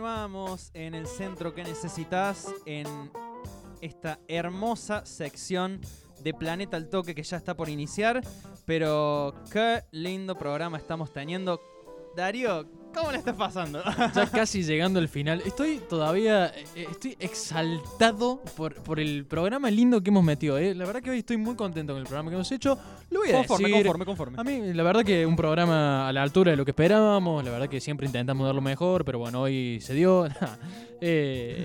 Continuamos en el centro que necesitas en esta hermosa sección de Planeta al Toque que ya está por iniciar. Pero qué lindo programa estamos teniendo. Darío, ¿cómo le estás pasando? Ya casi llegando al final. Estoy todavía. eh, Estoy exaltado por, por el programa lindo que hemos metido. eh. La verdad que hoy estoy muy contento con el programa que hemos hecho. Lo voy a conforme, decir. conforme, conforme. A mí, la verdad que un programa a la altura de lo que esperábamos. La verdad que siempre intentamos dar lo mejor, pero bueno, hoy se dio. eh,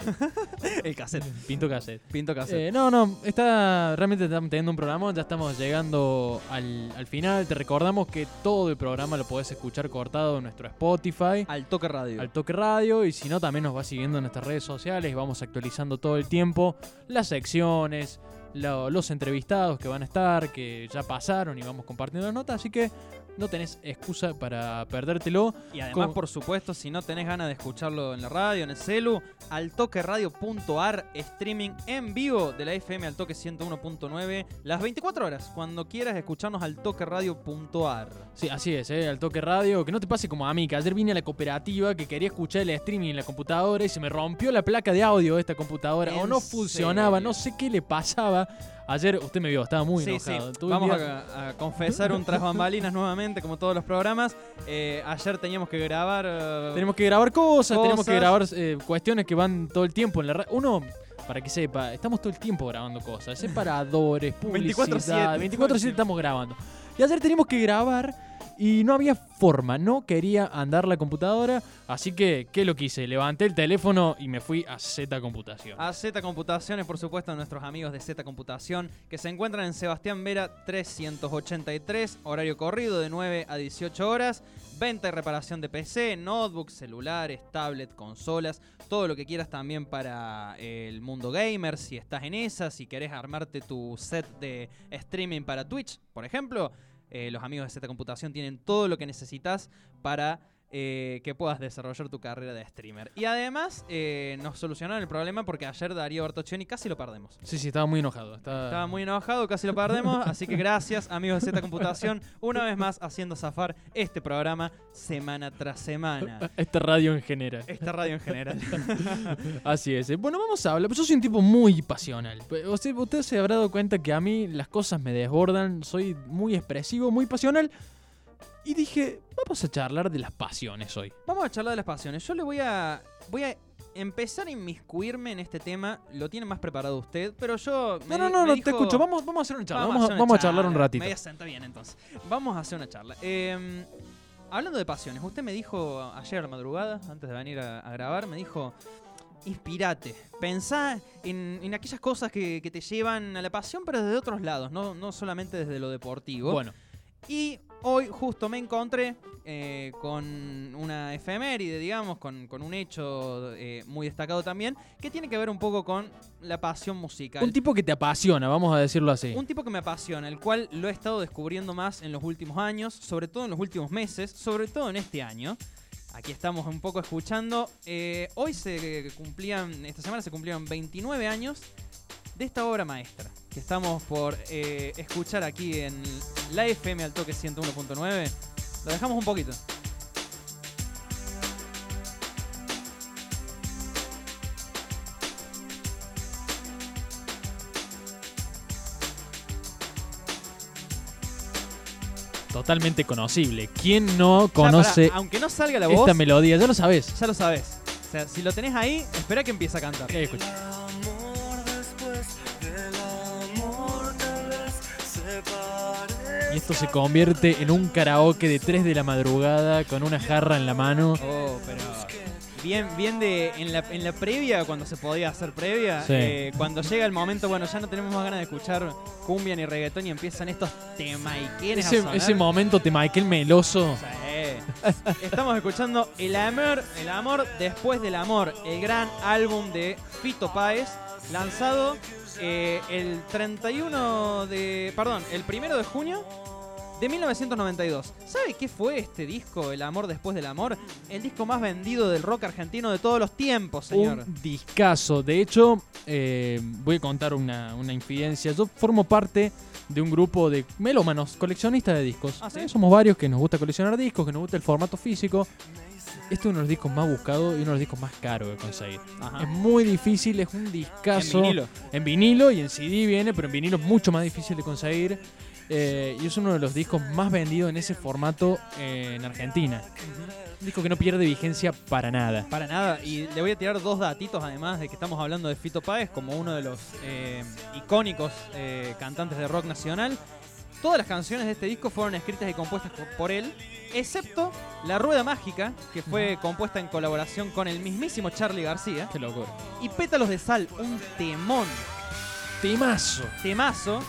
El cassette. pinto cassette. Pinto cassette. Eh, no, no, está realmente estamos teniendo un programa, ya estamos llegando al, al final. Te recordamos que todo el programa lo podés escuchar cortado en nuestro Spotify, al Toque Radio. al Toque Radio, y si no, también nos va siguiendo en nuestras redes sociales. Vamos actualizando todo el tiempo las secciones, lo- los entrevistados que van a estar, que ya pasaron y vamos compartiendo las notas, así que no tenés excusa para perdértelo. Y además, por supuesto, si no tenés ganas de escucharlo en la radio, en el celu, altoqueradio.ar, streaming en vivo de la FM al toque 101.9, las 24 horas, cuando quieras escucharnos al toqueradio.ar. Sí, así es, ¿eh? al toque radio. Que no te pase como a mí, que ayer vine a la cooperativa que quería escuchar el streaming en la computadora y se me rompió la placa de audio de esta computadora. O ¿En no funcionaba, serio? no sé qué le pasaba. Ayer usted me vio, estaba muy sí, enojado. sí. Vamos a, a confesar un tras bambalinas nuevamente, como todos los programas. Eh, ayer teníamos que grabar. eh, Tenemos que grabar cosas, tenemos que grabar eh, cuestiones que van todo el tiempo en la radio. Uno, para que sepa, estamos todo el tiempo grabando cosas. Separadores, publicidad. 24/7. 24-7 estamos grabando. Y ayer teníamos que grabar y no había forma, no quería andar la computadora. Así que, ¿qué lo quise? Levanté el teléfono y me fui a Z Computación. A Z Computaciones, por supuesto, a nuestros amigos de Z Computación, que se encuentran en Sebastián Vera 383, horario corrido de 9 a 18 horas. Venta y reparación de PC, notebooks, celulares, tablet, consolas, todo lo que quieras también para el mundo gamer. Si estás en esa, si querés armarte tu set de streaming para Twitch, por ejemplo, eh, los amigos de Z Computación tienen todo lo que necesitas para eh, que puedas desarrollar tu carrera de streamer. Y además eh, nos solucionaron el problema porque ayer Darío Bertoccioni casi lo perdemos. Sí, sí, estaba muy enojado. Estaba... Estaba muy enojado, casi lo perdemos. así que gracias, amigos de Z Computación, una vez más haciendo zafar este programa semana tras semana. Esta radio en general. Esta radio en general. Así es. eh. Bueno, vamos a hablar. Yo soy un tipo muy pasional. Usted, usted se habrá dado cuenta que a mí las cosas me desbordan. Soy muy expresivo, muy pasional. Y dije, vamos a charlar de las pasiones hoy. Vamos a charlar de las pasiones. Yo le voy a. Voy a empezar a inmiscuirme en este tema. Lo tiene más preparado usted, pero yo. No, me no, no, me no, dijo- te escucho. Vamos, vamos a hacer una charla. Vamos, a, hacer una vamos a charlar un ratito. Me voy a sentar bien entonces. Vamos a hacer una charla. Eh, hablando de pasiones, usted me dijo ayer a la madrugada, antes de venir a, a grabar, me dijo. Inspirate, pensá en, en aquellas cosas que, que te llevan a la pasión, pero desde otros lados, no, no solamente desde lo deportivo. Bueno, Y hoy justo me encontré eh, con una efeméride, digamos, con, con un hecho eh, muy destacado también, que tiene que ver un poco con la pasión musical. un tipo que te apasiona, vamos a decirlo así. Un tipo que me apasiona, el cual lo he estado descubriendo más en los últimos años, sobre todo en los últimos meses, sobre todo en este año. Aquí estamos un poco escuchando. Eh, hoy se cumplían, esta semana se cumplieron 29 años de esta obra maestra que estamos por eh, escuchar aquí en la FM al toque 101.9. Lo dejamos un poquito. Totalmente conocible. ¿Quién no conoce aunque no salga la voz, esta melodía? Ya lo sabes. ya lo sabes. O sea, si lo tenés ahí, espera que empiece a cantar. Eh, escucha. Y esto se convierte en un karaoke de 3 de la madrugada con una jarra en la mano. Oh, pero bien, bien de en la, en la previa, cuando se podía hacer previa, Sí. eh, cuando llega el momento, bueno, ya no tenemos más ganas de escuchar cumbia ni reggaetón y empiezan estos temaiquenes Ese, a sonar. ese momento te Michael Meloso. Sí. Estamos escuchando El Amor, El Amor Después del Amor, el gran álbum de Fito Páez, lanzado eh, el 31 de. Perdón, el primero de junio de 1992. ¿Sabe qué fue este disco, El Amor Después del Amor? El disco más vendido del rock argentino de todos los tiempos, señor. Un discazo. De hecho, eh, voy a contar una, una infidencia. Yo formo parte de un grupo de melómanos, coleccionistas de discos. Ah, ¿sí? Eh, Somos varios que nos gusta coleccionar discos, que nos gusta el formato físico. Este es uno de los discos más buscados y uno de los discos más caros de conseguir. Ajá. Es muy difícil, es un En discazo. vinilo. En vinilo y en CD viene, pero en vinilo es mucho más difícil de conseguir. Eh, y es uno de los discos más vendidos en ese formato eh, en Argentina. Un disco que no pierde vigencia para nada. Para nada, y le voy a tirar dos datitos además de que estamos hablando de Fito Páez como uno de los eh, icónicos eh, cantantes de rock nacional. Todas las canciones de este disco fueron escritas y compuestas por- él, excepto La Rueda Mágica, que fue compuesta en colaboración con el mismísimo Charlie García, Qué locura. y Pétalos de Sal, un temón, Temazo. temazo.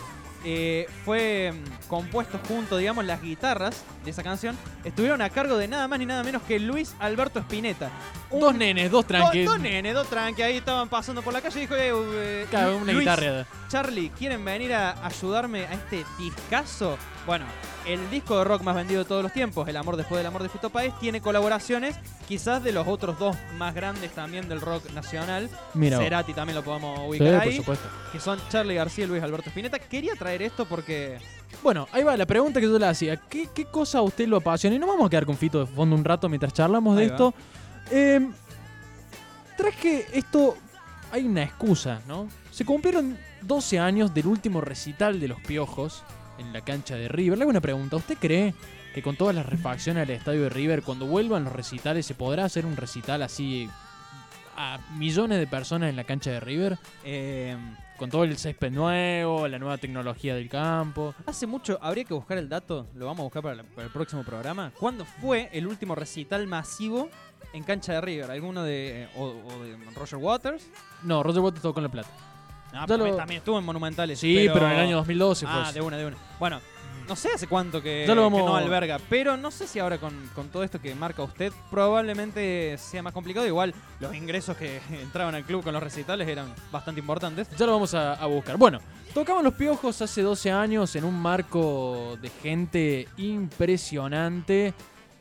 eh, fue mm, compuesto junto, digamos, las guitarras de esa canción. Estuvieron a cargo de nada más ni nada menos que Luis Alberto Spinetta. Un Dos nenes, dos tranqui. Dos, dos nenes, dos tranqui, ahí estaban pasando por la calle y dijo, eh, eh, Claro, una Luis, guitarra. Charlie, ¿quieren venir a ayudarme a este discazo? Bueno, el disco de rock más vendido de todos los tiempos, El amor después del amor de Fito Páez, tiene colaboraciones quizás de los otros dos más grandes también del rock nacional. Mira, vos. Cerati también lo podemos Sí, ubicar por ahí, supuesto. que son Charlie García y Luis Alberto Spinetta. Quería traer esto porque Bueno, ahí va la pregunta que yo le hacía. ¿Qué, qué cosa a usted lo apasiona? Y no vamos a quedar con Fito de fondo un rato mientras charlamos de Ahí va. esto. Eh, traje esto. Hay una excusa, ¿no? Se cumplieron 12 años del último recital de los Piojos en la cancha de River. Le hago una pregunta. ¿Usted cree que con todas las refacciones al estadio de River, cuando vuelvan los recitales, se podrá hacer un recital así a millones de personas en la cancha de River? eh, Con todo el césped nuevo, la nueva tecnología del campo. hace mucho, habría que buscar el dato, lo vamos a buscar para, la- para el próximo programa. ¿Cuándo fue el último recital masivo en cancha de River? ¿Alguno de, o, o de Roger Waters? No, Roger Waters tocó en la plata. Ah, Ya también, lo- también estuvo en Monumentales. Sí, pero, en el año 2012 fue. Ah, eso. de una, de una. Bueno, no sé hace cuánto que, Ya lo vamos- no alberga, pero no sé si ahora con, con todo esto que marca usted probablemente sea más complicado. Igual los ingresos que entraban al club con los recitales eran bastante importantes. Ya lo vamos a, a buscar. Bueno, tocamos los piojos hace 12 años en un marco de gente impresionante.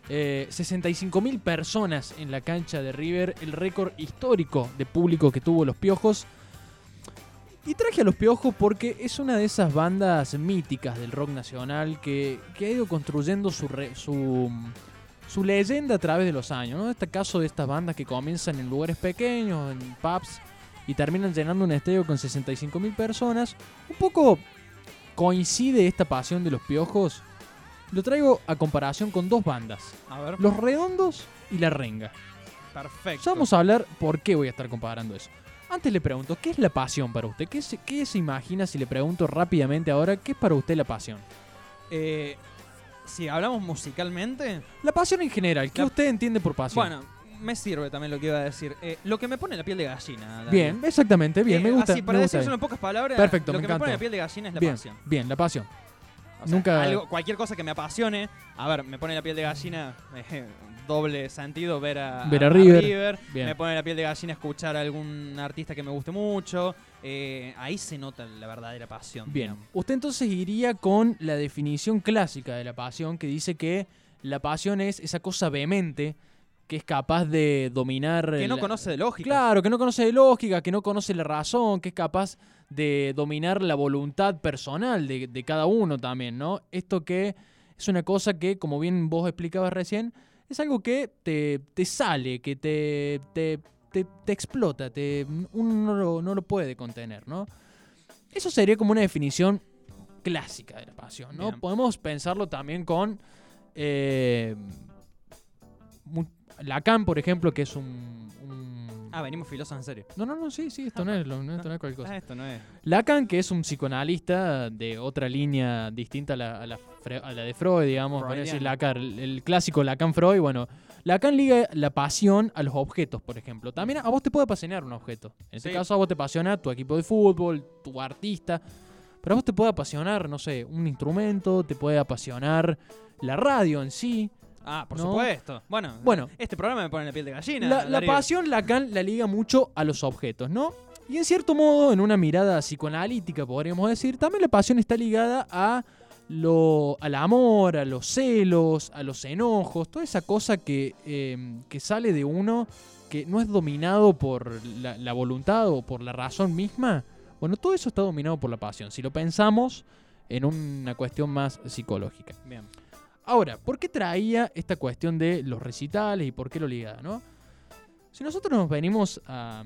Eh, 65 mil personas en la cancha de River, el récord histórico de público que tuvo los piojos. Y traje a los piojos porque es una de esas bandas míticas del rock nacional que, que ha ido construyendo su, re- su, su leyenda a través de los años. ¿no? Este caso de estas bandas que comienzan en lugares pequeños, en pubs, y terminan llenando un estadio con 65 mil personas. Un poco coincide esta pasión de los piojos. Lo traigo a comparación con dos bandas, A ver, Los Redondos y La Renga. perfecto. Ya vamos a hablar por qué voy a estar comparando eso. Antes le pregunto, ¿qué es la pasión para usted? ¿Qué se, qué se imagina si le pregunto rápidamente ahora, qué es para usted la pasión? Eh, si hablamos musicalmente, La pasión en general, ¿qué La- usted entiende por pasión? bueno, me sirve también lo que iba a decir. Eh, lo que me pone la piel de gallina. Bien, exactamente, bien, Eh, me gusta. Así, para decirlo en pocas palabras, Perfecto, lo me que me pone la piel de gallina es la bien, pasión. bien, la pasión. O sea, Nunca- algo- cualquier cosa que me apasione. A ver, me pone la piel de gallina. eh, doble sentido ver a, Ver a River. Me pone la piel de gallina escuchar a algún artista que me guste mucho. eh, ahí se nota la verdadera pasión. Bien, digamos. usted entonces iría con la definición clásica de la pasión que dice que la pasión es esa cosa vehemente que es capaz de dominar... Que no la- conoce de lógica. Claro, que no conoce de lógica, que no conoce la razón, que es capaz de dominar la voluntad personal de, de cada uno también, ¿no? Esto que es una cosa que, como bien vos explicabas recién, es algo que te, te sale, que te, te, te- te explota, te, uno no lo, no lo puede contener, ¿no? Eso sería como una definición clásica de la pasión, ¿no? Bien. Podemos pensarlo también con... eh, Lacan, por ejemplo, que es un... un- Ah, venimos filosos en serio. No, no, no, sí, sí, esto no es, lo- no, esto no es cualquier cosa. Ah, esto no es. Lacan, que es un psicoanalista de otra línea distinta a la, a la, Fre- a la de Freud, digamos, para decir. Lacan, el, el clásico Lacan-Freud, bueno, Lacan liga la pasión a los objetos, por ejemplo. También a vos te puede apasionar un objeto. En este Sí. caso a vos te apasiona tu equipo de fútbol, tu artista, pero a vos te puede apasionar, no sé, un instrumento, te puede apasionar la radio en sí. Ah, por No. supuesto. Bueno, Bueno. este programa me pone la piel de gallina. La, la pasión Lacan la liga mucho a los objetos, ¿no? Y en cierto modo, en una mirada psicoanalítica, podríamos decir, también la pasión está ligada a lo, al amor, a los celos, a los enojos, toda esa cosa que, eh, que sale de uno que no es dominado por la, la voluntad o por la razón misma. Bueno, todo eso está dominado por la pasión, si lo pensamos en una cuestión más psicológica. Bien. Ahora, ¿por qué traía esta cuestión de los recitales y por qué lo ligaba, no? Si nosotros nos venimos a,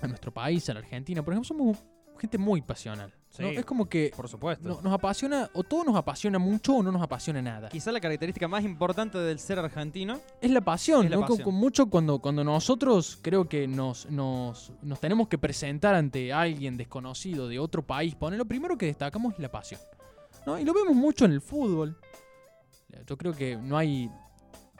a nuestro país, a la Argentina, por ejemplo, somos gente muy pasional. ¿no? Sí. Es como que Por supuesto. no- nos apasiona, o todo nos apasiona mucho o no nos apasiona nada. Quizá la característica más importante del ser argentino. Es la pasión, Es la ¿no? Con- pasión. con mucho cuando, cuando nosotros creo que nos, nos, nos tenemos que presentar ante alguien desconocido de otro país, pone lo primero que destacamos es la pasión. ¿no? Y lo vemos mucho en el fútbol. Yo creo que no hay.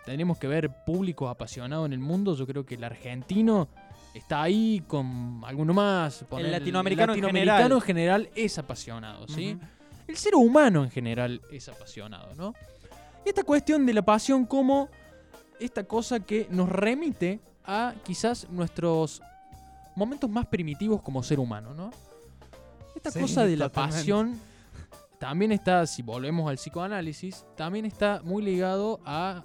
Tenemos que ver públicos apasionados en el mundo. Yo creo que el argentino está ahí con alguno más. Poner- latinoamericano en latinoamericano en general es apasionado, ¿sí? El ser humano en general es apasionado, ¿no? Y esta cuestión de la pasión como esta cosa que nos remite a quizás nuestros momentos más primitivos como ser humano, ¿no? Esta Sí, cosa de la pasión también está, si volvemos al psicoanálisis, también está muy ligado a,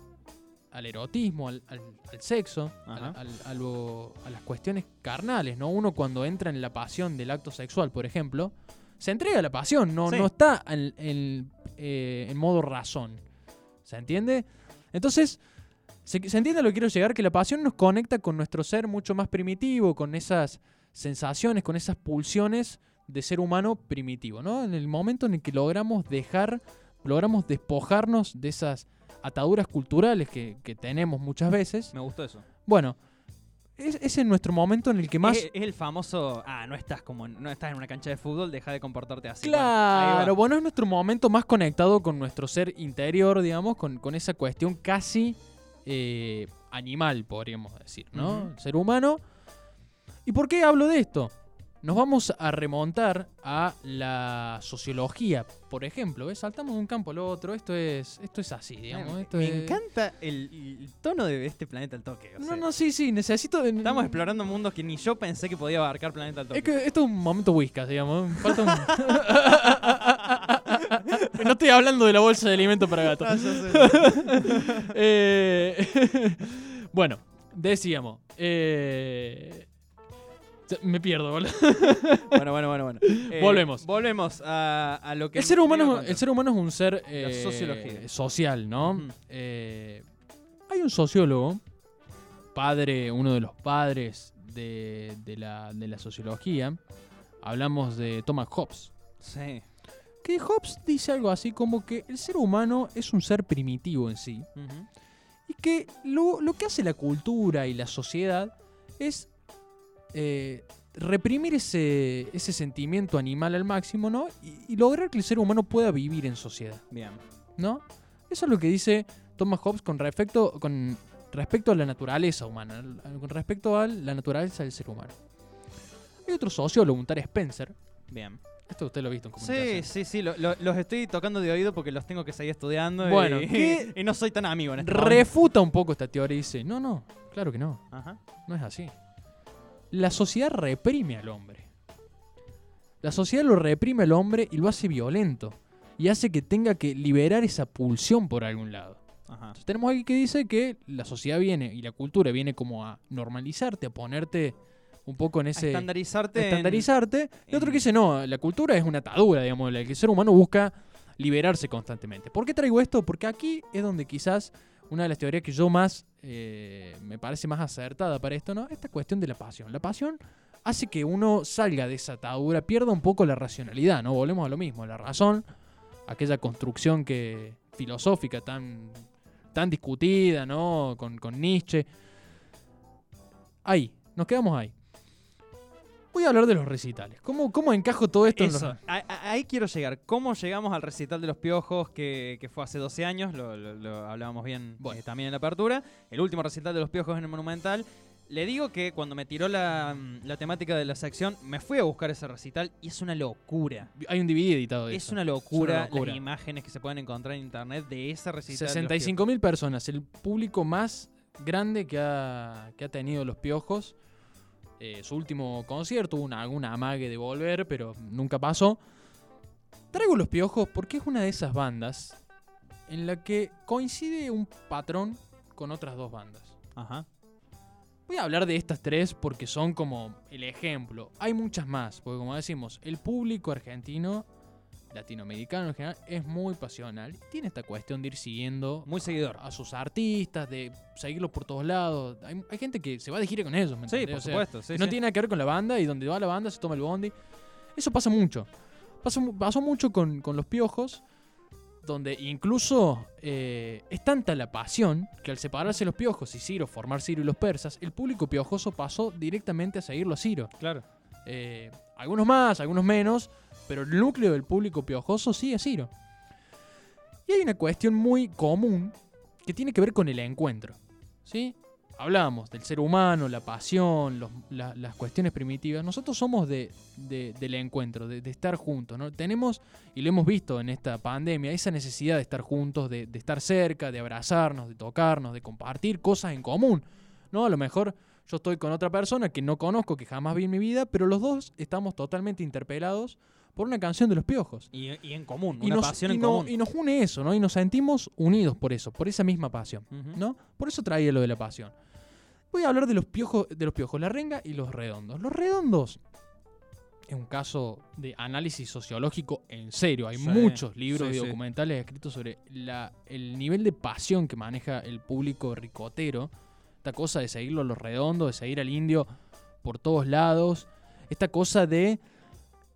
al erotismo, al, al- al sexo, a, la- Ajá. al- a lo- a las cuestiones carnales, ¿no? Uno cuando entra en la pasión del acto sexual, por ejemplo, se entrega a la pasión, no, Sí. no está en, en- eh, en modo razón. ¿Se entiende? Entonces, se, se entiende a lo que quiero llegar, que la pasión nos conecta con nuestro ser mucho más primitivo, con esas sensaciones, con esas pulsiones de ser humano primitivo, ¿no? En el momento en el que logramos dejar, logramos despojarnos de esas ataduras culturales que, que tenemos muchas veces. Me gustó eso. Bueno, es, es nuestro momento en el que más... Es, es el famoso. Ah, no estás como. en- No estás en una cancha de fútbol, deja de comportarte así. Bueno. Claro, bueno, es nuestro momento más conectado con nuestro ser interior, digamos, con, con esa cuestión casi eh, animal, podríamos decir, ¿no? El ser humano. ¿Y por qué hablo de esto? Nos vamos a remontar a la sociología, por ejemplo. ¿ves? Saltamos de un campo al otro. Esto es, esto es así, digamos. me esto me es- encanta el, el tono de este planeta al toque. o No, sea, no, sí, sí, necesito. Estamos explorando mundos que ni yo pensé que podía abarcar planeta al toque. Es que esto es un momento whiskas, digamos. Falta un... no estoy hablando de la bolsa de alimento para gatos. Ah. Eh, bueno, decíamos. eh, me pierdo, boludo. bueno, bueno, bueno, bueno. Eh, Volvemos. Volvemos a, a lo que. El ser, humano, el ser humano es un ser eh, sociología. social, ¿no? Eh, hay un sociólogo, padre, uno de los padres de, de la, de la sociología. Hablamos de Thomas Hobbes. Sí. Que Hobbes dice algo así como que el ser humano es un ser primitivo en sí. Y que lo, lo que hace la cultura y la sociedad es eh, reprimir ese, ese sentimiento animal al máximo, ¿no? Y, y lograr que el ser humano pueda vivir en sociedad, Bien. ¿no? Eso es lo que dice Thomas Hobbes con respecto, con respecto a la naturaleza humana, con respecto a la naturaleza del ser humano. Hay otro sociólogo, un tal Spencer. Bien. Esto usted lo ha visto en Sí, sí, sí. lo- lo- los estoy tocando de oído porque los tengo que seguir estudiando. Bueno, y, ¿qué- y no soy tan amigo en este momento. Refuta un poco esta teoría y dice, no, no, claro que no. Ajá. No es así. La sociedad reprime al hombre. La sociedad lo reprime al hombre y lo hace violento. Y hace que tenga que liberar esa pulsión por algún lado. Ajá. Entonces tenemos alguien que dice que la sociedad viene y la cultura viene como a normalizarte, a ponerte un poco en A ese... estandarizarte. en- estandarizarte. Y otro que dice, no, la cultura es una atadura, digamos, la que el ser humano busca liberarse constantemente. ¿Por qué traigo esto? Porque aquí es donde quizás una de las teorías que yo más eh, me parece más acertada para esto, ¿no? Esta cuestión de la pasión. La pasión hace que uno salga de esa atadura, pierda un poco la racionalidad, ¿no? Volvemos a lo mismo, la razón, aquella construcción que filosófica tan tan discutida, ¿no? Con, con Nietzsche. Ahí, nos quedamos ahí. Voy a hablar de los recitales. ¿Cómo, cómo encajo todo esto en los Eso, a- a- ahí quiero llegar. ¿Cómo llegamos al recital de los piojos que, que fue hace 12 años? Lo, lo- lo hablábamos bien Bueno. eh, también en la apertura. El último recital de los piojos en el Monumental. Le digo que cuando me tiró la, mm, la temática de la sección, me fui a buscar ese recital y es una locura. Hay un DVD editado de Es eso. una locura, locura. las imágenes que se pueden encontrar en internet de ese recital. de los 65 mil personas, el público más grande que ha, que ha tenido los piojos. Eh, su último concierto, hubo una, alguna amague de volver, pero nunca pasó. Traigo los piojos porque es una de esas bandas en la que coincide un patrón con otras dos bandas. Ajá. Voy a hablar de estas tres porque son como el ejemplo. Hay muchas más, porque como decimos, el público argentino, latinoamericano en general, es muy pasional. Tiene esta cuestión de ir siguiendo Muy seguidor. a sus artistas, de seguirlos por todos lados. Hay, hay gente que se va de gira con ellos, ¿me Sí, por O sea, supuesto. sí, no sí. tiene nada que ver con la banda y donde va la banda se toma el bondi. Eso pasa mucho. Pasó, mu- pasó mucho con, con los piojos, donde incluso eh, es tanta la pasión que al separarse los piojos y Ciro, formar Ciro y los persas, el público piojoso pasó directamente a seguirlo a Ciro. Claro. Eh, algunos más, algunos menos, pero el núcleo del público piojoso es Ciro. Y hay una cuestión muy común que tiene que ver con el encuentro. ¿Sí? Hablábamos del ser humano, la pasión, las cuestiones primitivas. Nosotros somos de, de- del encuentro, de, de estar juntos. ¿no? Tenemos, y lo hemos visto en esta pandemia, esa necesidad de estar juntos, de, de estar cerca, de abrazarnos, de tocarnos, de compartir cosas en común. ¿no? A lo mejor yo estoy con otra persona que no conozco, que jamás vi en mi vida, pero los dos estamos totalmente interpelados por una canción de los piojos. Y, y en común, Y una nos, pasión y en no- común. y nos une eso, ¿no? Y nos sentimos unidos por eso, por esa misma pasión. ¿no? Por eso traía lo de la pasión. Voy a hablar de los piojos, de los piojos, la renga y los redondos. Los redondos es un caso de análisis sociológico en serio. Hay Sí, muchos libros sí, y sí. documentales escritos sobre la- el nivel de pasión que maneja el público ricotero. Esta cosa de seguirlo a los redondos, de seguir al indio por todos lados. Esta cosa de,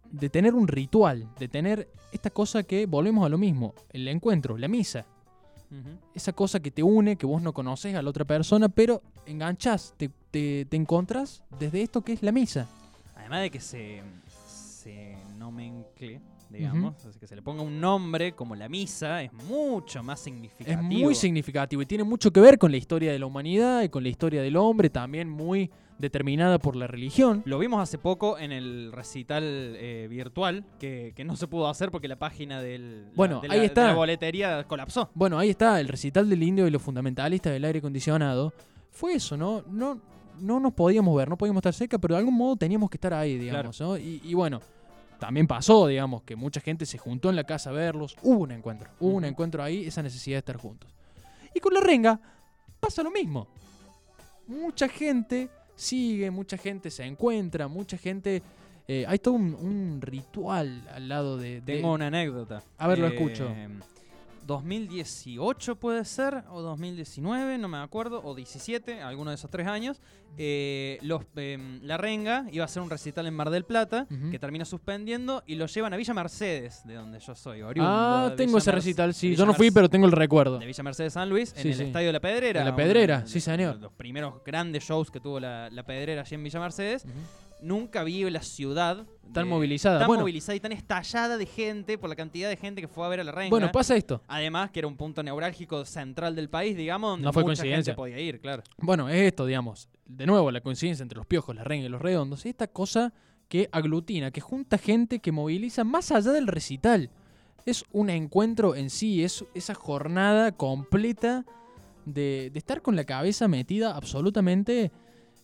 de tener un ritual, de tener esta cosa que volvemos a lo mismo, el encuentro, la misa. Esa cosa que te une, que vos no conoces a la otra persona, pero enganchás, te, te, te encontrás desde esto que es la misa. Además de que se, se nomencle, digamos, así que se le ponga un nombre como la misa, es mucho más Es significativo. muy significativo y tiene mucho que ver con la historia de la humanidad y con la historia del hombre, también muy determinada por la religión. Lo vimos hace poco en el recital eh, virtual, que, que no se pudo hacer porque la página del, la- Bueno, de la, ahí de está. la boletería colapsó. Bueno, ahí está, el recital del indio y los fundamentalistas del aire acondicionado. Fue eso, ¿no? No, no nos podíamos ver, no podíamos estar cerca, pero de algún modo teníamos que estar ahí, digamos, ¿no? Y, y bueno, también pasó, digamos, que mucha gente se juntó en la casa a verlos. Hubo un encuentro, hubo un encuentro ahí, esa necesidad de estar juntos. Y con la renga pasa lo mismo. Mucha gente sigue, mucha gente se encuentra, mucha gente... eh, hay todo un, un ritual al lado de... de- Tengo una anécdota. A ver, lo escucho. 2018 puede ser, o 2019, no me acuerdo, o 17, alguno de esos tres años. eh, los, em, la Renga iba a hacer un recital en Mar del Plata, que termina suspendiendo, y lo llevan a Villa Mercedes, de donde yo soy, oriundo Ah, tengo Villa ese Merce- recital, sí. Yo no fui, pero tengo el recuerdo. de Villa Mercedes San Luis, Sí, en el. Estadio de la Pedrera. De la Pedrera, sí, señor. Los primeros grandes shows que tuvo la, la Pedrera allí en Villa Mercedes. Nunca vi la ciudad Tan de- movilizada. tan Bueno. movilizada y tan estallada de gente por la cantidad de gente que fue a ver a la Renga. Bueno, pasa esto. Además, que era un punto neurálgico central del país, digamos, donde No fue mucha coincidencia. gente podía ir, claro. Bueno, es esto, digamos. De nuevo, la coincidencia entre los piojos, la renga y los redondos. Y esta cosa que aglutina, que junta gente que moviliza más allá del recital. Es un encuentro en sí, es esa jornada completa de, de estar con la cabeza metida absolutamente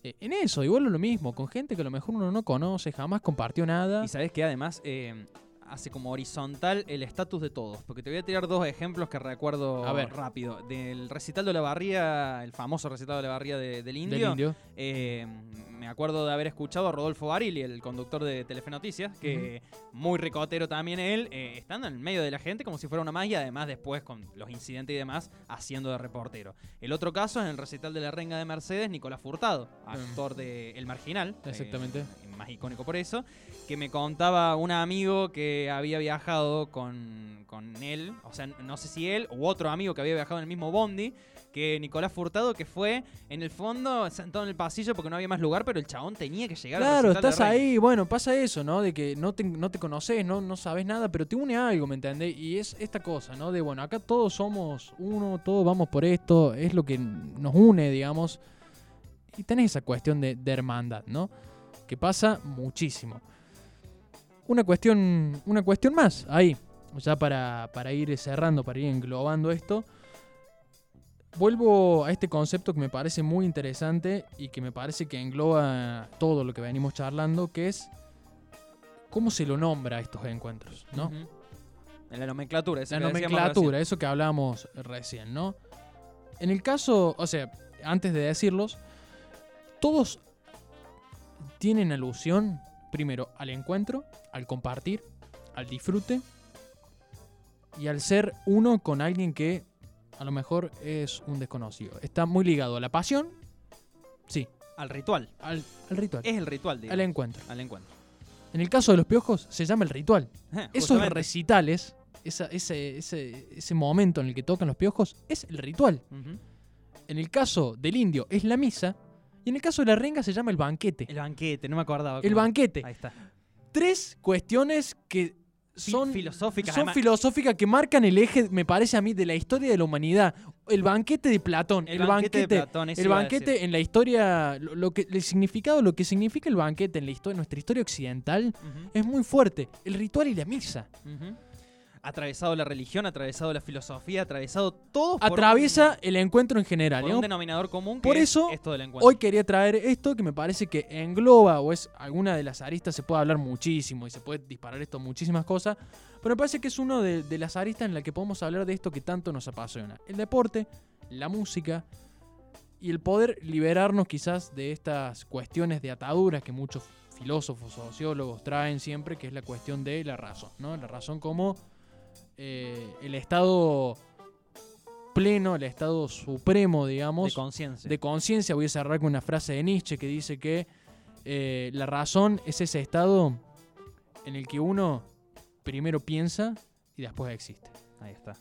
en eso. Igual lo mismo, con gente que a lo mejor uno no conoce, jamás compartió nada. Y sabes que además eh, hace como horizontal el estatus de todos. Porque te voy a tirar dos ejemplos que recuerdo A ver. rápido. Del recital de la barría, el famoso recital de la barría de- del Del indio. Eh, me acuerdo de haber escuchado a Rodolfo Barili, el conductor de Telefe Noticias, que muy ricotero también él, eh, estando en el medio de la gente como si fuera una más y además después con los incidentes y demás haciendo de reportero. El otro caso es en el recital de la Renga de Mercedes, Nicolás Furtado, actor de El Marginal, eh, Exactamente. más icónico por eso, que me contaba un amigo que que había viajado con, con él, o sea, no sé si él u otro amigo que había viajado en el mismo bondi, que Nicolás Furtado, que fue en el fondo sentado en el pasillo porque no había más lugar, pero el chabón tenía que llegar Claro, estás ahí, bueno, pasa eso, ¿no? De que no te, no te conoces, no, no sabes nada, pero te une algo, ¿me entendés? Y es esta cosa, ¿no? De, bueno, acá todos somos uno, todos vamos por esto, es lo que nos une, digamos. Y tenés esa cuestión de, de hermandad, ¿no? Que pasa muchísimo. Una cuestión, una cuestión más, ahí, ya para, para ir cerrando, para ir englobando esto. Vuelvo a este concepto que me parece muy interesante y que me parece que engloba todo lo que venimos charlando, que es cómo se lo nombra a estos encuentros, ¿no? En la nomenclatura, eso La que nomenclatura, eso que hablábamos recién, ¿no? En el caso, o sea, antes de decirlos, todos tienen alusión, primero, al encuentro, al compartir, al disfrute y al ser uno con alguien que a lo mejor es un desconocido. Está muy ligado a la pasión, sí. Al ritual. al, al ritual, Es el ritual, al digamos. encuentro. Al encuentro. En el caso de los piojos, se llama el ritual. Esos Justamente. recitales, esa- ese, ese, ese momento en el que tocan los piojos, es el ritual. En el caso del indio, es la misa. Y en el caso de la renga, se llama el banquete. El banquete, no me acordaba. El banquete. Ahí está. Tres cuestiones que son filosóficas, Son filosóficas que marcan el eje, me parece a mí, de la historia de la humanidad. El banquete de Platón. El El, banquete de. Platón, el banquete en la historia. Lo, lo que, el significado, lo que significa el banquete en la historia, nuestra historia occidental, es muy fuerte. El ritual y la misa. ujú. Atravesado la religión, atravesado la filosofía, atravesado todo por Atraviesa un- el encuentro en general. por ¿no? un denominador común que Por es eso, esto del encuentro. Hoy quería traer esto que me parece que engloba o es alguna de las aristas, se puede hablar muchísimo y se puede disparar esto muchísimas cosas, pero me parece que es uno de, de las aristas en la que podemos hablar de esto que tanto nos apasiona. El deporte, la música y el poder liberarnos quizás de estas cuestiones de ataduras que muchos filósofos, sociólogos traen siempre, que es la cuestión de la razón, ¿no? La razón como eh, el estado pleno, el estado supremo, digamos, de conciencia. de conciencia. Voy a cerrar con una frase de Nietzsche que dice que eh, la razón es ese estado en el que uno primero piensa y después existe. Ahí está.